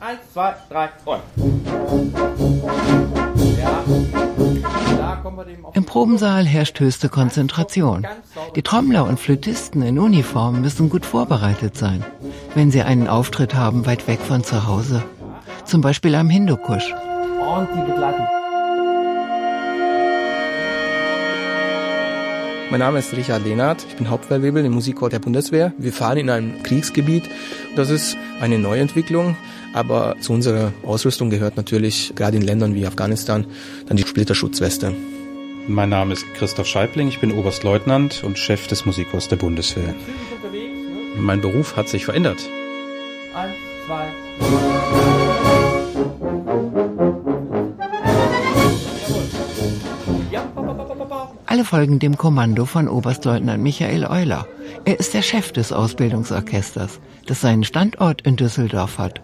Eins, zwei, drei, und. Ja. Im Probensaal herrscht höchste Konzentration. Die Trommler und Flötisten in Uniform müssen gut vorbereitet sein, wenn sie einen Auftritt haben weit weg von zu Hause. Zum Beispiel am Hindukusch. Und die Begleitung. Mein Name ist Richard Lehnert, ich bin Hauptwehrwebel im Musikchor der Bundeswehr. Wir fahren in einem Kriegsgebiet. Das ist eine Neuentwicklung, aber zu unserer Ausrüstung gehört natürlich gerade in Ländern wie Afghanistan dann die Splitterschutzweste. Mein Name ist Christoph Scheibling, ich bin Oberstleutnant und Chef des Musikchors der Bundeswehr. Mein Beruf hat sich verändert. Eins, zwei, Alle folgen dem Kommando von Oberstleutnant Michael Euler. Er ist der Chef des Ausbildungsorchesters, das seinen Standort in Düsseldorf hat.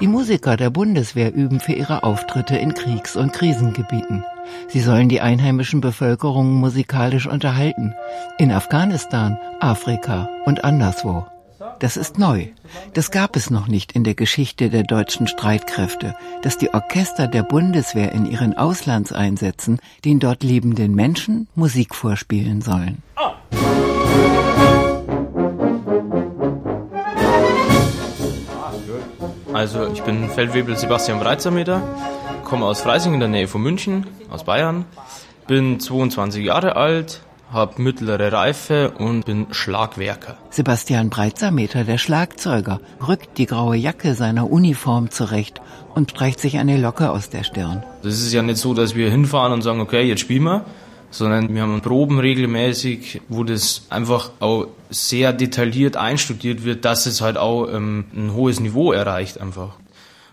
Die Musiker der Bundeswehr üben für ihre Auftritte in Kriegs- und Krisengebieten. Sie sollen die einheimischen Bevölkerungen musikalisch unterhalten. In Afghanistan, Afrika und anderswo. Das ist neu. Das gab es noch nicht in der Geschichte der deutschen Streitkräfte, dass die Orchester der Bundeswehr in ihren Auslandseinsätzen den dort lebenden Menschen Musik vorspielen sollen. Also ich bin Feldwebel Sebastian Breitsermeter, komme aus Freising in der Nähe von München, aus Bayern, bin 22 Jahre alt, habe mittlere Reife und bin Schlagwerker. Sebastian Breitsameter, der Schlagzeuger, rückt die graue Jacke seiner Uniform zurecht und streicht sich eine Locke aus der Stirn. Das ist ja nicht so, dass wir hinfahren und sagen, okay, jetzt spielen wir, sondern wir haben Proben regelmäßig, wo das einfach auch sehr detailliert einstudiert wird, dass es halt auch ähm, ein hohes Niveau erreicht einfach.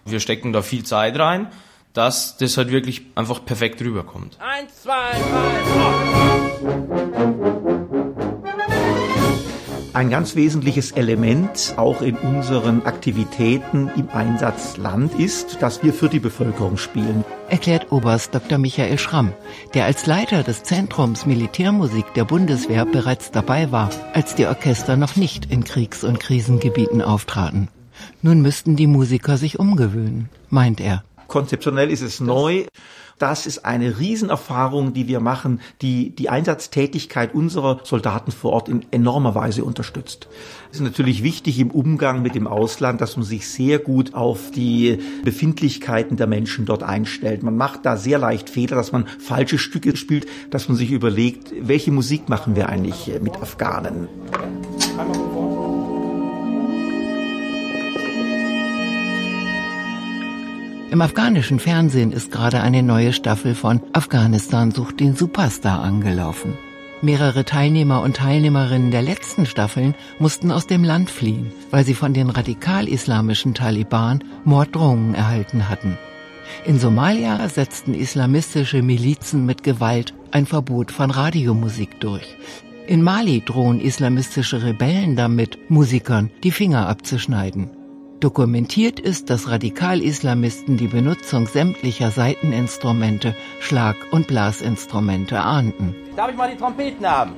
Wir stecken da viel Zeit rein, dass das halt wirklich einfach perfekt rüberkommt. Eins, zwei, drei, oh. Ein ganz wesentliches Element auch in unseren Aktivitäten im Einsatzland ist, dass wir für die Bevölkerung spielen. Erklärt Oberst Dr. Michael Schramm, der als Leiter des Zentrums Militärmusik der Bundeswehr bereits dabei war, als die Orchester noch nicht in Kriegs- und Krisengebieten auftraten. Nun müssten die Musiker sich umgewöhnen, meint er. Konzeptionell ist es neu. Das ist eine Riesenerfahrung, die wir machen, die die Einsatztätigkeit unserer Soldaten vor Ort in enormer Weise unterstützt. Es ist natürlich wichtig im Umgang mit dem Ausland, dass man sich sehr gut auf die Befindlichkeiten der Menschen dort einstellt. Man macht da sehr leicht Fehler, dass man falsche Stücke spielt, dass man sich überlegt, welche Musik machen wir eigentlich mit Afghanen. Im afghanischen Fernsehen ist gerade eine neue Staffel von Afghanistan sucht den Superstar angelaufen. Mehrere Teilnehmer und Teilnehmerinnen der letzten Staffeln mussten aus dem Land fliehen, weil sie von den radikal-islamischen Taliban Morddrohungen erhalten hatten. In Somalia setzten islamistische Milizen mit Gewalt ein Verbot von Radiomusik durch. In Mali drohen islamistische Rebellen damit, Musikern die Finger abzuschneiden. Dokumentiert ist, dass Radikal-Islamisten die Benutzung sämtlicher Saiteninstrumente, Schlag- und Blasinstrumente ahnten. Darf ich mal die Trompeten haben?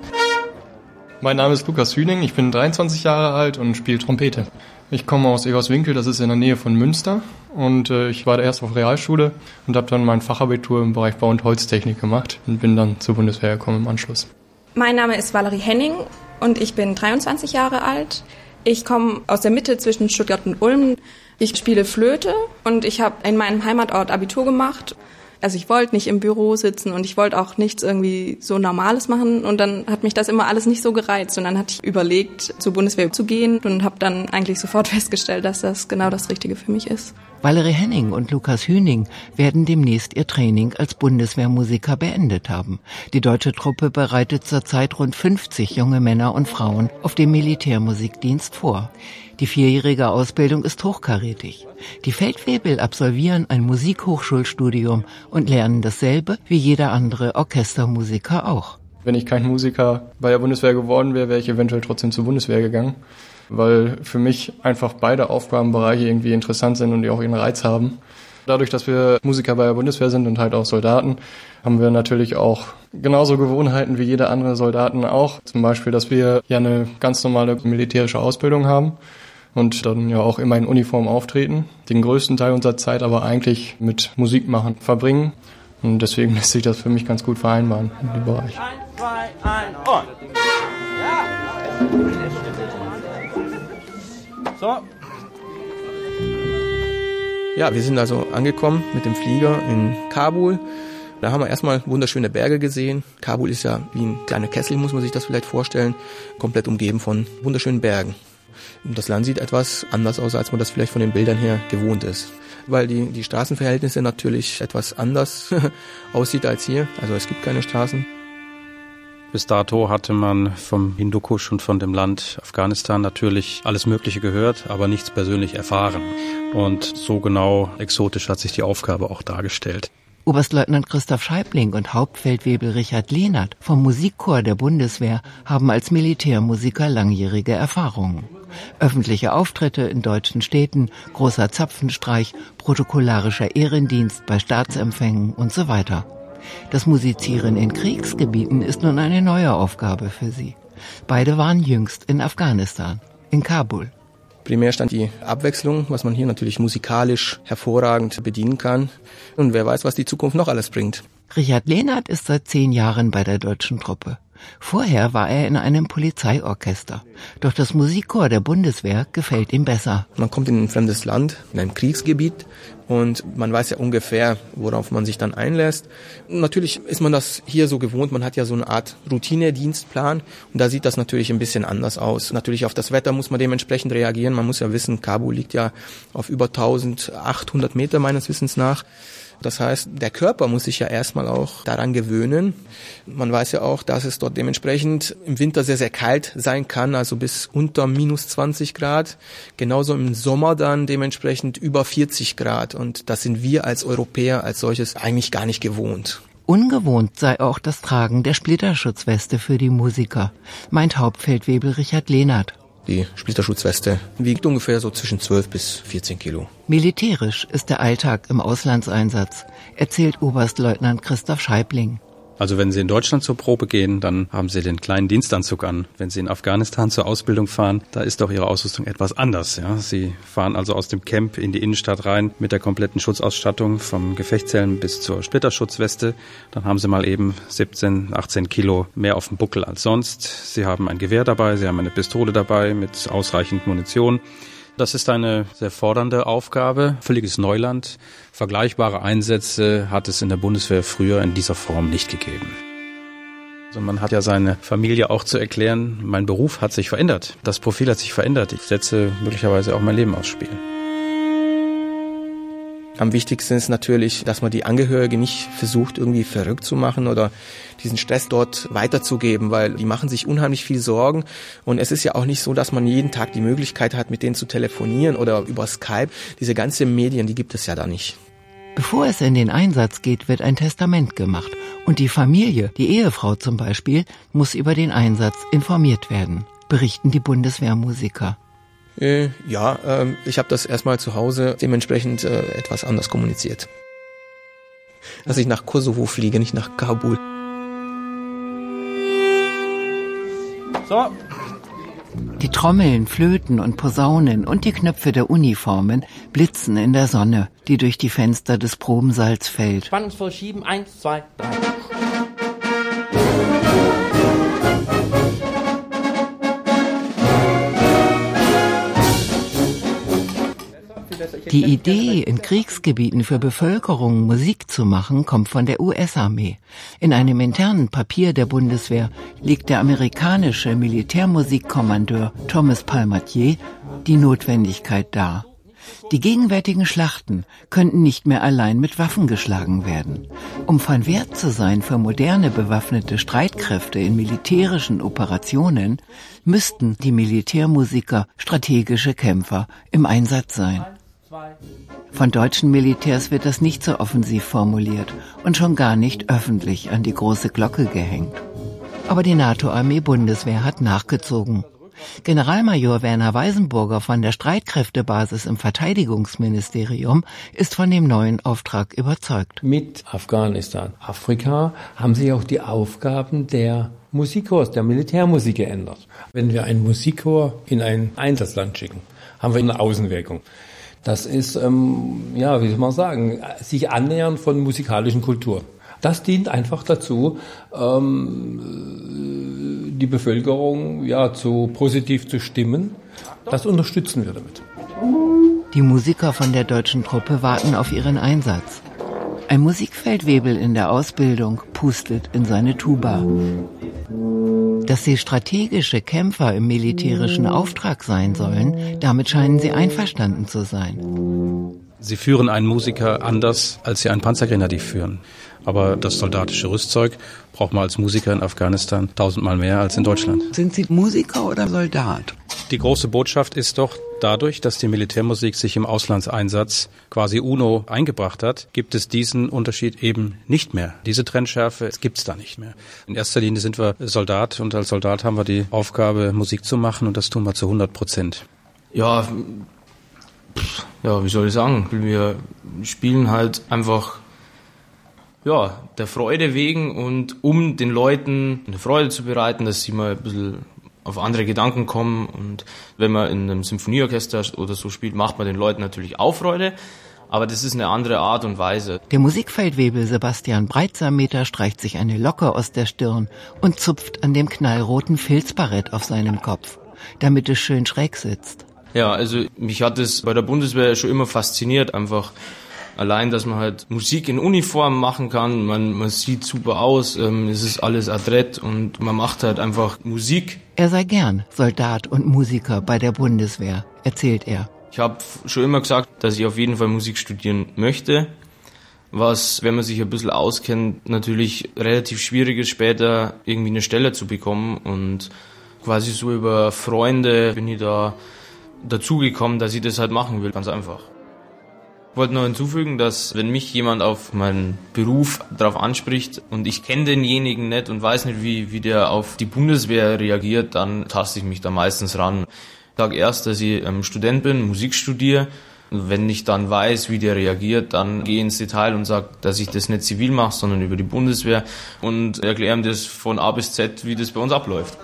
Mein Name ist Lukas Hüning, ich bin 23 Jahre alt und spiele Trompete. Ich komme aus Egerswinkel, das ist in der Nähe von Münster und äh, ich war erst auf Realschule und habe dann mein Fachabitur im Bereich Bau- und Holztechnik gemacht und bin dann zur Bundeswehr gekommen im Anschluss. Mein Name ist Valerie Henning und ich bin 23 Jahre alt. Ich komme aus der Mitte zwischen Stuttgart und Ulm. Ich spiele Flöte und ich habe in meinem Heimatort Abitur gemacht. Also ich wollte nicht im Büro sitzen und ich wollte auch nichts irgendwie so Normales machen und dann hat mich das immer alles nicht so gereizt und dann hatte ich überlegt, zur Bundeswehr zu gehen und habe dann eigentlich sofort festgestellt, dass das genau das Richtige für mich ist. Valerie Henning und Lukas Hüning werden demnächst ihr Training als Bundeswehrmusiker beendet haben. Die deutsche Truppe bereitet zurzeit rund 50 junge Männer und Frauen auf dem Militärmusikdienst vor. Die vierjährige Ausbildung ist hochkarätig. Die Feldwebel absolvieren ein Musikhochschulstudium und lernen dasselbe wie jeder andere Orchestermusiker auch. Wenn ich kein Musiker bei der Bundeswehr geworden wäre, wäre ich eventuell trotzdem zur Bundeswehr gegangen weil für mich einfach beide Aufgabenbereiche irgendwie interessant sind und die auch ihren Reiz haben. Dadurch, dass wir Musiker bei der Bundeswehr sind und halt auch Soldaten, haben wir natürlich auch genauso Gewohnheiten wie jede andere Soldaten auch. Zum Beispiel, dass wir ja eine ganz normale militärische Ausbildung haben und dann ja auch immer in Uniform auftreten, den größten Teil unserer Zeit aber eigentlich mit Musik machen verbringen. Und deswegen lässt sich das für mich ganz gut vereinbaren in dem Bereich. So. Ja, wir sind also angekommen mit dem Flieger in Kabul. Da haben wir erstmal wunderschöne Berge gesehen. Kabul ist ja wie ein kleiner Kessel, muss man sich das vielleicht vorstellen, komplett umgeben von wunderschönen Bergen. Das Land sieht etwas anders aus, als man das vielleicht von den Bildern her gewohnt ist. Weil die, die Straßenverhältnisse natürlich etwas anders aussieht als hier. Also es gibt keine Straßen. Bis dato hatte man vom Hindukusch und von dem Land Afghanistan natürlich alles Mögliche gehört, aber nichts persönlich erfahren. Und so genau exotisch hat sich die Aufgabe auch dargestellt. Oberstleutnant Christoph Scheibling und Hauptfeldwebel Richard Lehnert vom Musikchor der Bundeswehr haben als Militärmusiker langjährige Erfahrungen. Öffentliche Auftritte in deutschen Städten, großer Zapfenstreich, protokollarischer Ehrendienst bei Staatsempfängen und so weiter. Das Musizieren in Kriegsgebieten ist nun eine neue Aufgabe für sie. Beide waren jüngst in Afghanistan, in Kabul. Primär stand die Abwechslung, was man hier natürlich musikalisch hervorragend bedienen kann. Und wer weiß, was die Zukunft noch alles bringt. Richard Lehnert ist seit zehn Jahren bei der deutschen Truppe. Vorher war er in einem Polizeiorchester. Doch das Musikchor der Bundeswehr gefällt ihm besser. Man kommt in ein fremdes Land, in ein Kriegsgebiet und man weiß ja ungefähr, worauf man sich dann einlässt. Natürlich ist man das hier so gewohnt, man hat ja so eine Art Routine-Dienstplan und da sieht das natürlich ein bisschen anders aus. Natürlich auf das Wetter muss man dementsprechend reagieren. Man muss ja wissen, Kabul liegt ja auf über 1800 Meter meines Wissens nach. Das heißt, der Körper muss sich ja erstmal auch daran gewöhnen. Man weiß ja auch, dass es dort dementsprechend im Winter sehr, sehr kalt sein kann, also bis unter minus 20 Grad. Genauso im Sommer dann dementsprechend über 40 Grad. Und das sind wir als Europäer als solches eigentlich gar nicht gewohnt. Ungewohnt sei auch das Tragen der Splitterschutzweste für die Musiker, meint Hauptfeldwebel Richard Lehnert. Die Splitterschutzweste wiegt ungefähr so zwischen 12 bis 14 Kilo. Militärisch ist der Alltag im Auslandseinsatz, erzählt Oberstleutnant Christoph Scheibling. Also wenn Sie in Deutschland zur Probe gehen, dann haben Sie den kleinen Dienstanzug an. Wenn Sie in Afghanistan zur Ausbildung fahren, da ist doch Ihre Ausrüstung etwas anders. Ja? Sie fahren also aus dem Camp in die Innenstadt rein mit der kompletten Schutzausstattung vom Gefechtszellen bis zur Splitterschutzweste. Dann haben Sie mal eben 17, 18 Kilo mehr auf dem Buckel als sonst. Sie haben ein Gewehr dabei, Sie haben eine Pistole dabei mit ausreichend Munition. Das ist eine sehr fordernde Aufgabe, völliges Neuland. Vergleichbare Einsätze hat es in der Bundeswehr früher in dieser Form nicht gegeben. Also man hat ja seine Familie auch zu erklären, mein Beruf hat sich verändert, das Profil hat sich verändert, ich setze möglicherweise auch mein Leben aufs Spiel. Am wichtigsten ist natürlich, dass man die Angehörige nicht versucht, irgendwie verrückt zu machen oder diesen Stress dort weiterzugeben, weil die machen sich unheimlich viel Sorgen. Und es ist ja auch nicht so, dass man jeden Tag die Möglichkeit hat, mit denen zu telefonieren oder über Skype. Diese ganzen Medien, die gibt es ja da nicht. Bevor es in den Einsatz geht, wird ein Testament gemacht. Und die Familie, die Ehefrau zum Beispiel, muss über den Einsatz informiert werden, berichten die Bundeswehrmusiker. Äh, ja, äh, ich habe das erstmal zu Hause dementsprechend äh, etwas anders kommuniziert. Dass ich nach Kosovo fliege, nicht nach Kabul. So. Die Trommeln, Flöten und Posaunen und die Knöpfe der Uniformen blitzen in der Sonne, die durch die Fenster des Probensaals fällt. Spannungsvoll schieben. Eins, zwei, drei. Die Idee, in Kriegsgebieten für Bevölkerung Musik zu machen, kommt von der US-Armee. In einem internen Papier der Bundeswehr legt der amerikanische Militärmusikkommandeur Thomas Palmatier die Notwendigkeit dar. Die gegenwärtigen Schlachten könnten nicht mehr allein mit Waffen geschlagen werden. Um von Wert zu sein für moderne bewaffnete Streitkräfte in militärischen Operationen, müssten die Militärmusiker strategische Kämpfer im Einsatz sein. Von deutschen Militärs wird das nicht so offensiv formuliert und schon gar nicht öffentlich an die große Glocke gehängt. Aber die NATO-Armee Bundeswehr hat nachgezogen. Generalmajor Werner Weisenburger von der Streitkräftebasis im Verteidigungsministerium ist von dem neuen Auftrag überzeugt. Mit Afghanistan, Afrika haben sich auch die Aufgaben der Musikchors, der Militärmusik geändert. Wenn wir einen Musikchor in ein Einsatzland schicken, haben wir eine Außenwirkung. Das ist, ähm, ja, wie soll man sagen, sich annähern von musikalischen Kultur. Das dient einfach dazu, ähm, die Bevölkerung ja zu positiv zu stimmen. Das unterstützen wir damit. Die Musiker von der deutschen Truppe warten auf ihren Einsatz. Ein Musikfeldwebel in der Ausbildung pustet in seine Tuba. Dass sie strategische Kämpfer im militärischen Auftrag sein sollen, damit scheinen sie einverstanden zu sein. Sie führen einen Musiker anders, als sie einen Panzergrenadier führen. Aber das soldatische Rüstzeug braucht man als Musiker in Afghanistan tausendmal mehr als in Deutschland. Sind Sie Musiker oder Soldat? Die große Botschaft ist doch, dadurch, dass die Militärmusik sich im Auslandseinsatz quasi UNO eingebracht hat, gibt es diesen Unterschied eben nicht mehr. Diese Trennschärfe gibt es da nicht mehr. In erster Linie sind wir Soldat und als Soldat haben wir die Aufgabe, Musik zu machen und das tun wir zu 100 Prozent. Ja, ja, wie soll ich sagen? Wir spielen halt einfach ja, der Freude wegen und um den Leuten eine Freude zu bereiten, dass sie mal ein bisschen auf andere Gedanken kommen. Und wenn man in einem Symphonieorchester oder so spielt, macht man den Leuten natürlich auch Freude. Aber das ist eine andere Art und Weise. Der Musikfeldwebel Sebastian Breitsameter streicht sich eine Locke aus der Stirn und zupft an dem knallroten Filzbarett auf seinem Kopf, damit es schön schräg sitzt. Ja, also mich hat es bei der Bundeswehr schon immer fasziniert, einfach allein, dass man halt Musik in Uniform machen kann, man, man sieht super aus, ähm, es ist alles adrett und man macht halt einfach Musik. Er sei gern Soldat und Musiker bei der Bundeswehr, erzählt er. Ich habe schon immer gesagt, dass ich auf jeden Fall Musik studieren möchte, was, wenn man sich ein bisschen auskennt, natürlich relativ schwierig ist, später irgendwie eine Stelle zu bekommen und quasi so über Freunde bin ich da dazugekommen, dass ich das halt machen will, ganz einfach. Wollte nur hinzufügen, dass wenn mich jemand auf meinen Beruf darauf anspricht und ich kenne denjenigen nicht und weiß nicht, wie, wie der auf die Bundeswehr reagiert, dann taste ich mich da meistens ran. Ich sage erst, dass ich ähm, Student bin, Musik studiere. Wenn ich dann weiß, wie der reagiert, dann gehe ich ins Detail und sage, dass ich das nicht zivil mache, sondern über die Bundeswehr und erkläre ihm das von A bis Z, wie das bei uns abläuft.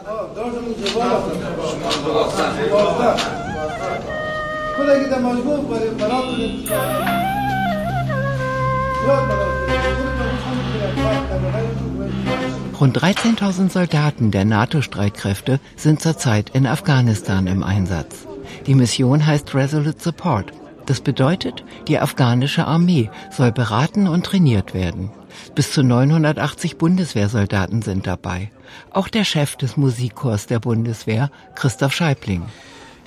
Rund 13.000 Soldaten der NATO-Streitkräfte sind zurzeit in Afghanistan im Einsatz. Die Mission heißt Resolute Support. Das bedeutet, die afghanische Armee soll beraten und trainiert werden. Bis zu 980 Bundeswehrsoldaten sind dabei. Auch der Chef des Musikchors der Bundeswehr, Christoph Scheibling.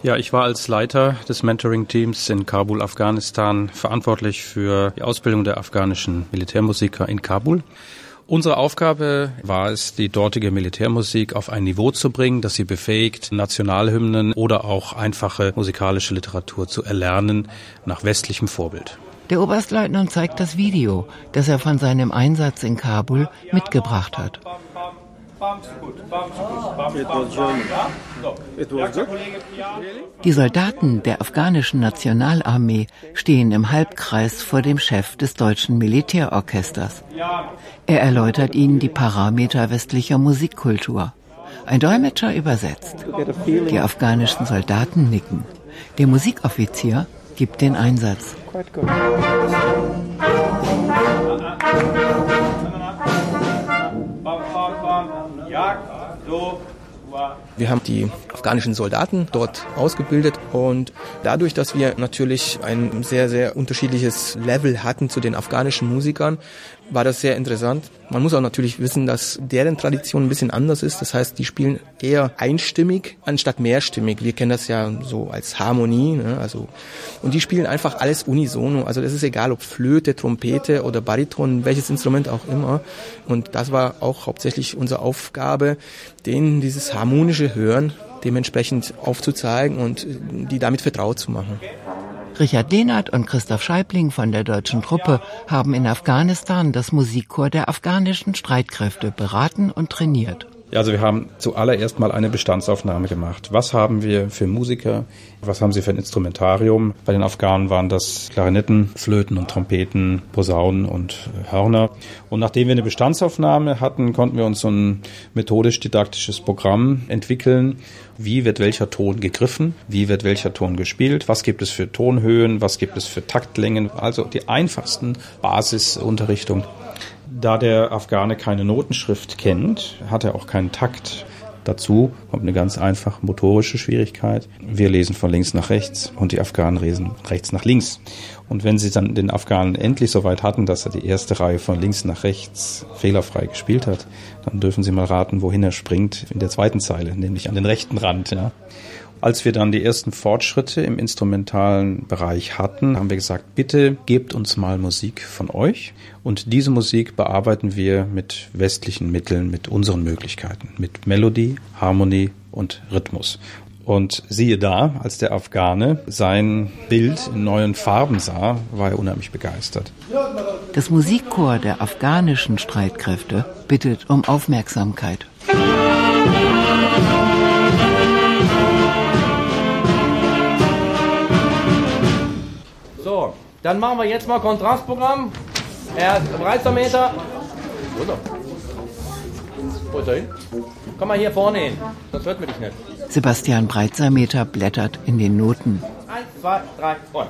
Ja, ich war als Leiter des Mentoring-Teams in Kabul, Afghanistan, verantwortlich für die Ausbildung der afghanischen Militärmusiker in Kabul. Unsere Aufgabe war es, die dortige Militärmusik auf ein Niveau zu bringen, das sie befähigt, Nationalhymnen oder auch einfache musikalische Literatur zu erlernen nach westlichem Vorbild. Der Oberstleutnant zeigt das Video, das er von seinem Einsatz in Kabul mitgebracht hat. Die Soldaten der afghanischen Nationalarmee stehen im Halbkreis vor dem Chef des deutschen Militärorchesters. Er erläutert ihnen die Parameter westlicher Musikkultur. Ein Dolmetscher übersetzt. Die afghanischen Soldaten nicken. Der Musikoffizier gibt den Einsatz. Wir haben die afghanischen Soldaten dort ausgebildet und dadurch, dass wir natürlich ein sehr, sehr unterschiedliches Level hatten zu den afghanischen Musikern, war das sehr interessant. Man muss auch natürlich wissen, dass deren Tradition ein bisschen anders ist. Das heißt, die spielen eher einstimmig anstatt mehrstimmig. Wir kennen das ja so als Harmonie. Ne? Also, und die spielen einfach alles unisono. Also das ist egal, ob Flöte, Trompete oder Bariton, welches Instrument auch immer. Und das war auch hauptsächlich unsere Aufgabe, denen dieses harmonische Hören dementsprechend aufzuzeigen und die damit vertraut zu machen. Richard Lehnert und Christoph Scheibling von der deutschen Truppe haben in Afghanistan das Musikchor der afghanischen Streitkräfte beraten und trainiert. Ja, also wir haben zuallererst mal eine Bestandsaufnahme gemacht. Was haben wir für Musiker? Was haben sie für ein Instrumentarium? Bei den Afghanen waren das Klarinetten, Flöten und Trompeten, Posaunen und Hörner. Und nachdem wir eine Bestandsaufnahme hatten, konnten wir uns so ein methodisch-didaktisches Programm entwickeln. Wie wird welcher Ton gegriffen? Wie wird welcher Ton gespielt? Was gibt es für Tonhöhen? Was gibt es für Taktlängen? Also die einfachsten Basisunterrichtung. Da der Afghane keine Notenschrift kennt, hat er auch keinen Takt. Dazu kommt eine ganz einfache motorische Schwierigkeit. Wir lesen von links nach rechts und die Afghanen lesen rechts nach links. Und wenn sie dann den Afghanen endlich so weit hatten, dass er die erste Reihe von links nach rechts fehlerfrei gespielt hat, dann dürfen sie mal raten, wohin er springt in der zweiten Zeile, nämlich an den rechten Rand. Ja. Als wir dann die ersten Fortschritte im instrumentalen Bereich hatten, haben wir gesagt, bitte gebt uns mal Musik von euch. Und diese Musik bearbeiten wir mit westlichen Mitteln, mit unseren Möglichkeiten, mit Melodie, Harmonie und Rhythmus. Und siehe da, als der Afghane sein Bild in neuen Farben sah, war er unheimlich begeistert. Das Musikchor der afghanischen Streitkräfte bittet um Aufmerksamkeit. Dann machen wir jetzt mal Kontrastprogramm. Er breiter Meter. Oder? Wo ist er hin? Komm mal hier vorne hin, sonst hört man dich nicht. Sebastian Breitsameter blättert in den Noten. Eins, zwei, drei, und.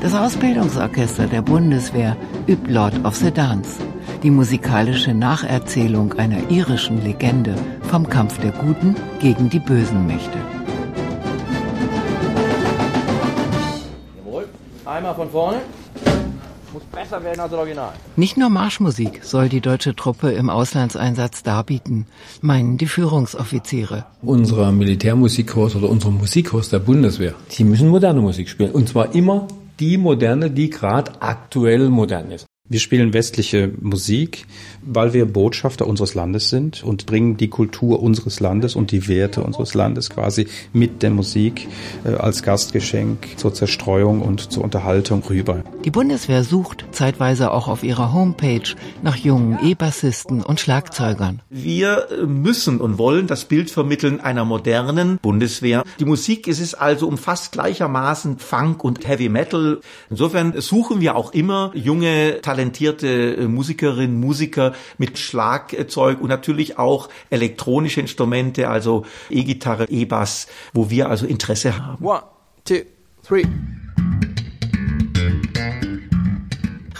Das Ausbildungsorchester der Bundeswehr übt Lord of the Dance, die musikalische Nacherzählung einer irischen Legende vom Kampf der Guten gegen die bösen Mächte. Jawohl. Einmal von vorne. Muss besser werden als das Original. Nicht nur Marschmusik soll die deutsche Truppe im Auslandseinsatz darbieten, meinen die Führungsoffiziere. Unser Militärmusikkurs oder unsere Musikkurs der Bundeswehr, die müssen moderne Musik spielen. Und zwar immer die moderne, die gerade aktuell modern ist. Wir spielen westliche Musik, weil wir Botschafter unseres Landes sind und bringen die Kultur unseres Landes und die Werte unseres Landes quasi mit der Musik äh, als Gastgeschenk zur Zerstreuung und zur Unterhaltung rüber. Die Bundeswehr sucht zeitweise auch auf ihrer Homepage nach jungen E-Bassisten und Schlagzeugern. Wir müssen und wollen das Bild vermitteln einer modernen Bundeswehr. Die Musik ist es also umfasst gleichermaßen Funk und Heavy Metal. Insofern suchen wir auch immer junge, talentierte Musikerinnen, Musiker mit Schlagzeug und natürlich auch elektronische Instrumente, also E-Gitarre, E-Bass, wo wir also Interesse haben. One, two, three.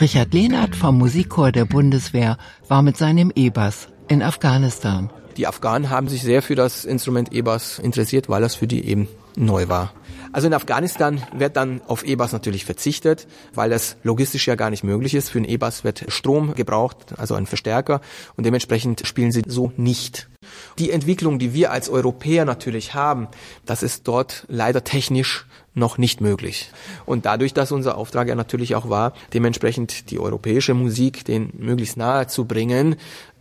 Richard Lehnert vom Musikchor der Bundeswehr war mit seinem E-Bass in Afghanistan. Die Afghanen haben sich sehr für das Instrument E-Bass interessiert, weil das für die eben neu war. Also in Afghanistan wird dann auf E-Bass natürlich verzichtet, weil das logistisch ja gar nicht möglich ist. Für einen E-Bass wird Strom gebraucht, also ein Verstärker, und dementsprechend spielen sie so nicht. Die Entwicklung, die wir als Europäer natürlich haben, das ist dort leider technisch noch nicht möglich. Und dadurch, dass unser Auftrag ja natürlich auch war, dementsprechend die europäische Musik den möglichst nahe zu bringen,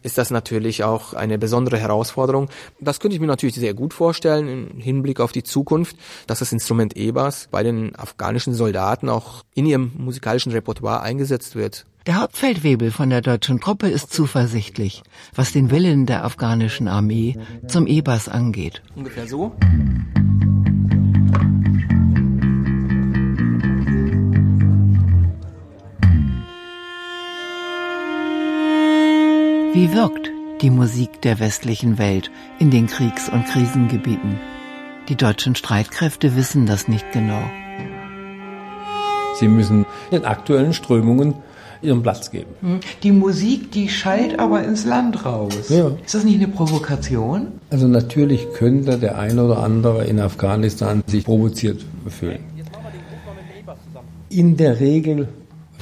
ist das natürlich auch eine besondere Herausforderung. Das könnte ich mir natürlich sehr gut vorstellen im Hinblick auf die Zukunft, dass das Instrument E-Bass bei den afghanischen Soldaten auch in ihrem musikalischen Repertoire eingesetzt wird. Der Hauptfeldwebel von der deutschen Truppe ist zuversichtlich, was den Willen der afghanischen Armee zum E-Bass angeht. Ungefähr so. Wie wirkt die Musik der westlichen Welt in den Kriegs- und Krisengebieten? Die deutschen Streitkräfte wissen das nicht genau. Sie müssen den aktuellen Strömungen ihren Platz geben. Hm. Die Musik, die schallt aber ins Land raus. Ja. Ist das nicht eine Provokation? Also natürlich könnte der eine oder andere in Afghanistan sich provoziert fühlen. In der Regel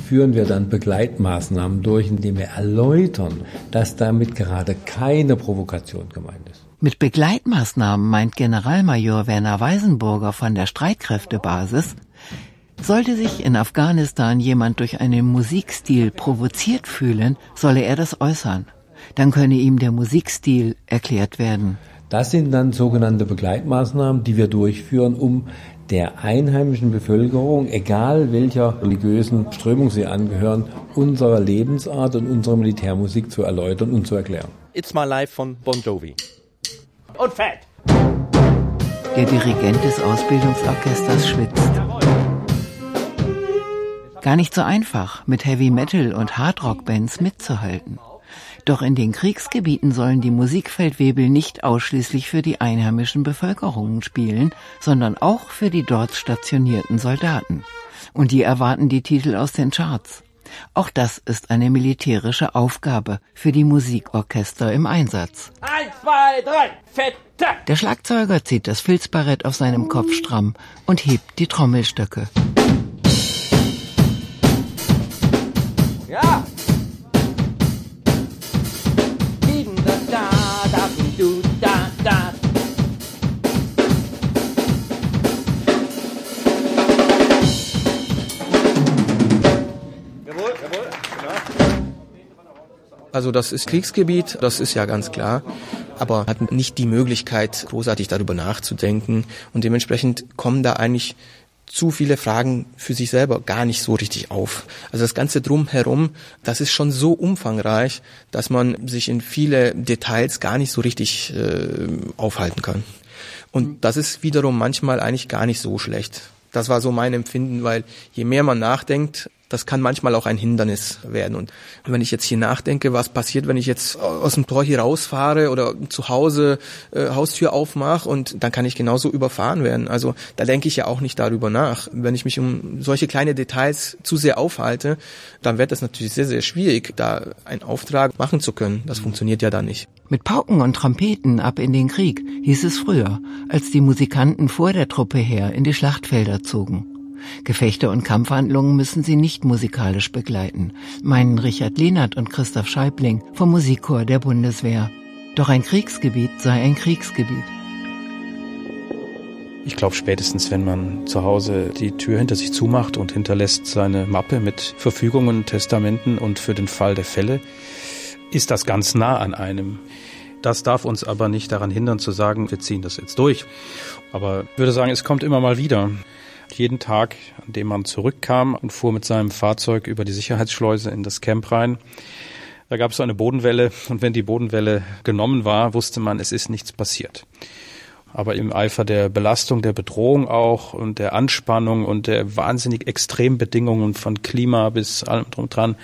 führen wir dann Begleitmaßnahmen durch, indem wir erläutern, dass damit gerade keine Provokation gemeint ist. Mit Begleitmaßnahmen meint Generalmajor Werner Weisenburger von der Streitkräftebasis, sollte sich in Afghanistan jemand durch einen Musikstil provoziert fühlen, solle er das äußern. Dann könne ihm der Musikstil erklärt werden. Das sind dann sogenannte Begleitmaßnahmen, die wir durchführen, um der einheimischen Bevölkerung, egal welcher religiösen Strömung sie angehören, unserer Lebensart und unserer Militärmusik zu erläutern und zu erklären. It's My Life von Bon Jovi. Und fett! Der Dirigent des Ausbildungsorchesters schwitzt. Gar nicht so einfach, mit Heavy Metal und Hardrock Bands mitzuhalten. Doch in den Kriegsgebieten sollen die Musikfeldwebel nicht ausschließlich für die einheimischen Bevölkerungen spielen, sondern auch für die dort stationierten Soldaten. Und die erwarten die Titel aus den Charts. Auch das ist eine militärische Aufgabe für die Musikorchester im Einsatz. Eins, zwei, drei, fette! Der Schlagzeuger zieht das Filzbarett auf seinem Kopf stramm und hebt die Trommelstöcke. Also das ist Kriegsgebiet, das ist ja ganz klar, aber hat nicht die Möglichkeit, großartig darüber nachzudenken und dementsprechend kommen da eigentlich zu viele Fragen für sich selber gar nicht so richtig auf. Also das Ganze drumherum, das ist schon so umfangreich, dass man sich in viele Details gar nicht so richtig äh, aufhalten kann. Und das ist wiederum manchmal eigentlich gar nicht so schlecht. Das war so mein Empfinden, weil je mehr man nachdenkt, das kann manchmal auch ein Hindernis werden. Und wenn ich jetzt hier nachdenke, was passiert, wenn ich jetzt aus dem Tor hier rausfahre oder zu Hause äh, Haustür aufmache und dann kann ich genauso überfahren werden. Also da denke ich ja auch nicht darüber nach. Wenn ich mich um solche kleine Details zu sehr aufhalte, dann wird das natürlich sehr, sehr schwierig, da einen Auftrag machen zu können. Das funktioniert ja dann nicht. Mit Pauken und Trompeten ab in den Krieg hieß es früher, als die Musikanten vor der Truppe her in die Schlachtfelder zogen. Gefechte und Kampfhandlungen müssen sie nicht musikalisch begleiten, meinen Richard Lehnert und Christoph Scheibling vom Musikchor der Bundeswehr. Doch ein Kriegsgebiet sei ein Kriegsgebiet. Ich glaube, spätestens wenn man zu Hause die Tür hinter sich zumacht und hinterlässt seine Mappe mit Verfügungen, Testamenten und für den Fall der Fälle, ist das ganz nah an einem. Das darf uns aber nicht daran hindern zu sagen, wir ziehen das jetzt durch. Aber ich würde sagen, es kommt immer mal wieder. Jeden Tag, an dem man zurückkam und fuhr mit seinem Fahrzeug über die Sicherheitsschleuse in das Camp rein, da gab es eine Bodenwelle und wenn die Bodenwelle genommen war, wusste man, es ist nichts passiert. Aber im Eifer der Belastung, der Bedrohung auch und der Anspannung und der wahnsinnig extremen Bedingungen von Klima bis allem drum dran,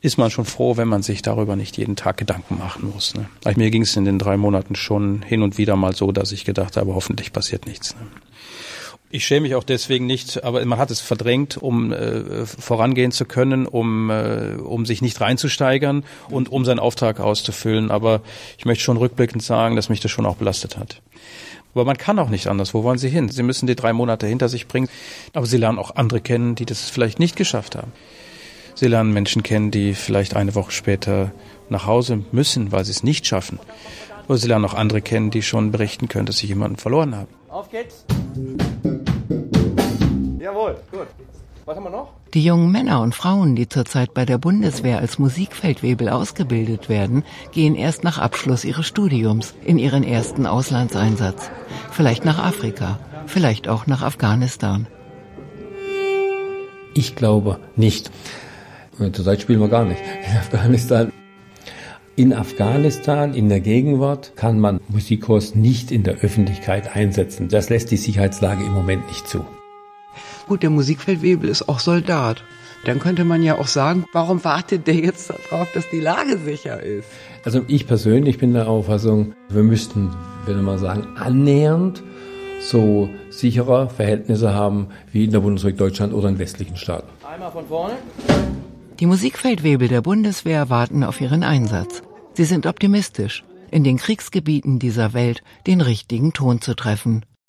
ist man schon froh, wenn man sich darüber nicht jeden Tag Gedanken machen muss. Ne? Mir ging es in den drei Monaten schon hin und wieder mal so, dass ich gedacht habe, hoffentlich passiert nichts. Ne? Ich schäme mich auch deswegen nicht, aber man hat es verdrängt, um äh, vorangehen zu können, um, äh, um sich nicht reinzusteigern und um seinen Auftrag auszufüllen. Aber ich möchte schon rückblickend sagen, dass mich das schon auch belastet hat. Aber man kann auch nicht anders. Wo wollen Sie hin? Sie müssen die drei Monate hinter sich bringen. Aber Sie lernen auch andere kennen, die das vielleicht nicht geschafft haben. Sie lernen Menschen kennen, die vielleicht eine Woche später nach Hause müssen, weil sie es nicht schaffen. Oder Sie lernen auch andere kennen, die schon berichten können, dass sie jemanden verloren haben. Auf geht's! Jawohl, gut. Was haben wir noch? Die jungen Männer und Frauen, die zurzeit bei der Bundeswehr als Musikfeldwebel ausgebildet werden, gehen erst nach Abschluss ihres Studiums in ihren ersten Auslandseinsatz. Vielleicht nach Afrika, vielleicht auch nach Afghanistan. Ich glaube nicht. Zurzeit spielen wir gar nicht in Afghanistan. In Afghanistan, in der Gegenwart, kann man Musikkurs nicht in der Öffentlichkeit einsetzen. Das lässt die Sicherheitslage im Moment nicht zu. Gut, der Musikfeldwebel ist auch Soldat. Dann könnte man ja auch sagen, warum wartet der jetzt darauf, dass die Lage sicher ist? Also ich persönlich bin der Auffassung, wir müssten, würde man sagen, annähernd so sichere Verhältnisse haben wie in der Bundesrepublik Deutschland oder in westlichen Staaten. Einmal von vorne. Die Musikfeldwebel der Bundeswehr warten auf ihren Einsatz. Sie sind optimistisch, in den Kriegsgebieten dieser Welt den richtigen Ton zu treffen